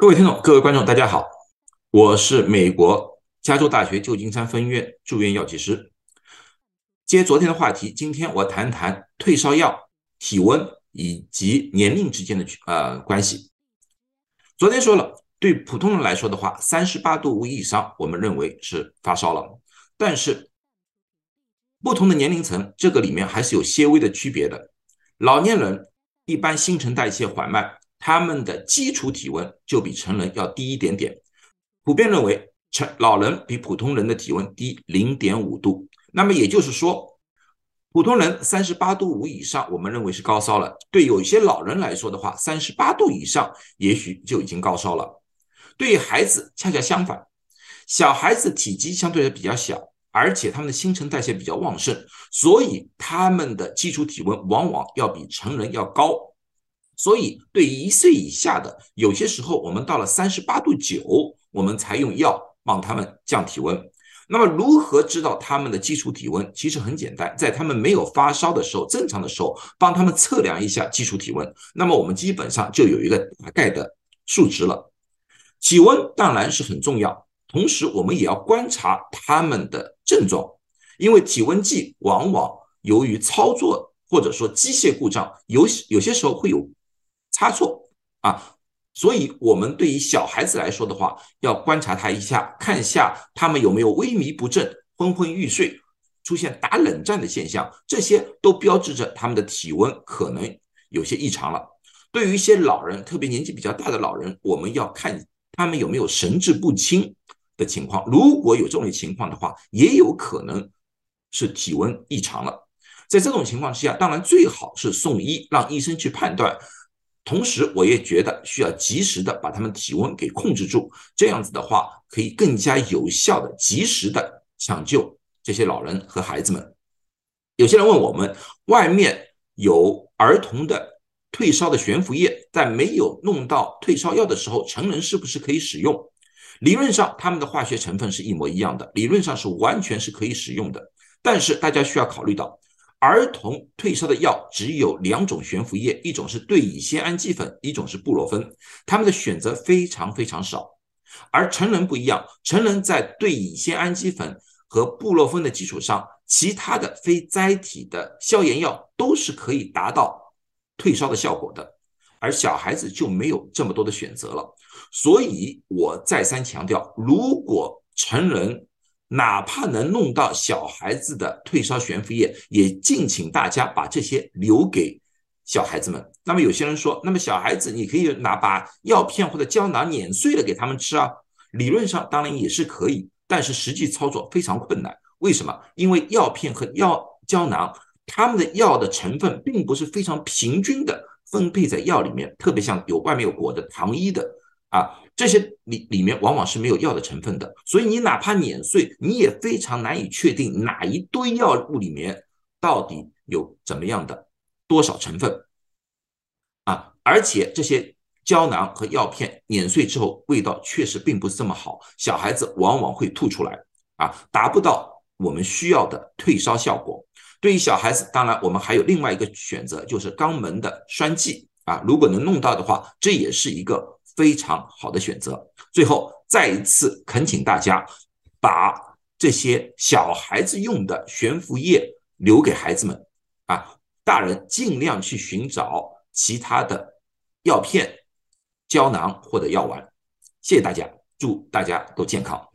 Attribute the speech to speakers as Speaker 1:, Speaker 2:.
Speaker 1: 各位听众、各位观众，大家好，我是美国加州大学旧金山分院住院药剂师。接昨天的话题，今天我谈谈退烧药、体温以及年龄之间的呃关系。昨天说了，对普通人来说的话，三十八度五以上，我们认为是发烧了。但是不同的年龄层，这个里面还是有些微的区别的。老年人一般新陈代谢缓慢。他们的基础体温就比成人要低一点点，普遍认为成老人比普通人的体温低零点五度。那么也就是说，普通人三十八度五以上，我们认为是高烧了。对有些老人来说的话，三十八度以上也许就已经高烧了。对于孩子恰恰相反，小孩子体积相对的比较小，而且他们的新陈代谢比较旺盛，所以他们的基础体温往往要比成人要高。所以，对一岁以下的，有些时候我们到了三十八度九，我们才用药帮他们降体温。那么，如何知道他们的基础体温？其实很简单，在他们没有发烧的时候，正常的时候，帮他们测量一下基础体温。那么，我们基本上就有一个大概的数值了。体温当然是很重要，同时我们也要观察他们的症状，因为体温计往往由于操作或者说机械故障，有有些时候会有。差错啊，所以我们对于小孩子来说的话，要观察他一下，看一下他们有没有萎靡不振、昏昏欲睡、出现打冷战的现象，这些都标志着他们的体温可能有些异常了。对于一些老人，特别年纪比较大的老人，我们要看他们有没有神志不清的情况。如果有这种情况的话，也有可能是体温异常了。在这种情况之下，当然最好是送医，让医生去判断。同时，我也觉得需要及时的把他们体温给控制住，这样子的话，可以更加有效的、及时的抢救这些老人和孩子们。有些人问我们，外面有儿童的退烧的悬浮液，在没有弄到退烧药的时候，成人是不是可以使用？理论上，他们的化学成分是一模一样的，理论上是完全是可以使用的。但是大家需要考虑到。儿童退烧的药只有两种悬浮液，一种是对乙酰氨基酚，一种是布洛芬。他们的选择非常非常少，而成人不一样，成人在对乙酰氨基酚和布洛芬的基础上，其他的非甾体的消炎药都是可以达到退烧的效果的，而小孩子就没有这么多的选择了。所以我再三强调，如果成人，哪怕能弄到小孩子的退烧悬浮液，也敬请大家把这些留给小孩子们。那么有些人说，那么小孩子你可以拿把药片或者胶囊碾碎了给他们吃啊？理论上当然也是可以，但是实际操作非常困难。为什么？因为药片和药胶囊，它们的药的成分并不是非常平均的分配在药里面，特别像有外面有裹的糖衣的啊。这些里里面往往是没有药的成分的，所以你哪怕碾碎，你也非常难以确定哪一堆药物里面到底有怎么样的多少成分啊！而且这些胶囊和药片碾碎之后，味道确实并不是这么好，小孩子往往会吐出来啊，达不到我们需要的退烧效果。对于小孩子，当然我们还有另外一个选择，就是肛门的栓剂啊，如果能弄到的话，这也是一个。非常好的选择。最后再一次恳请大家，把这些小孩子用的悬浮液留给孩子们啊，大人尽量去寻找其他的药片、胶囊或者药丸。谢谢大家，祝大家都健康。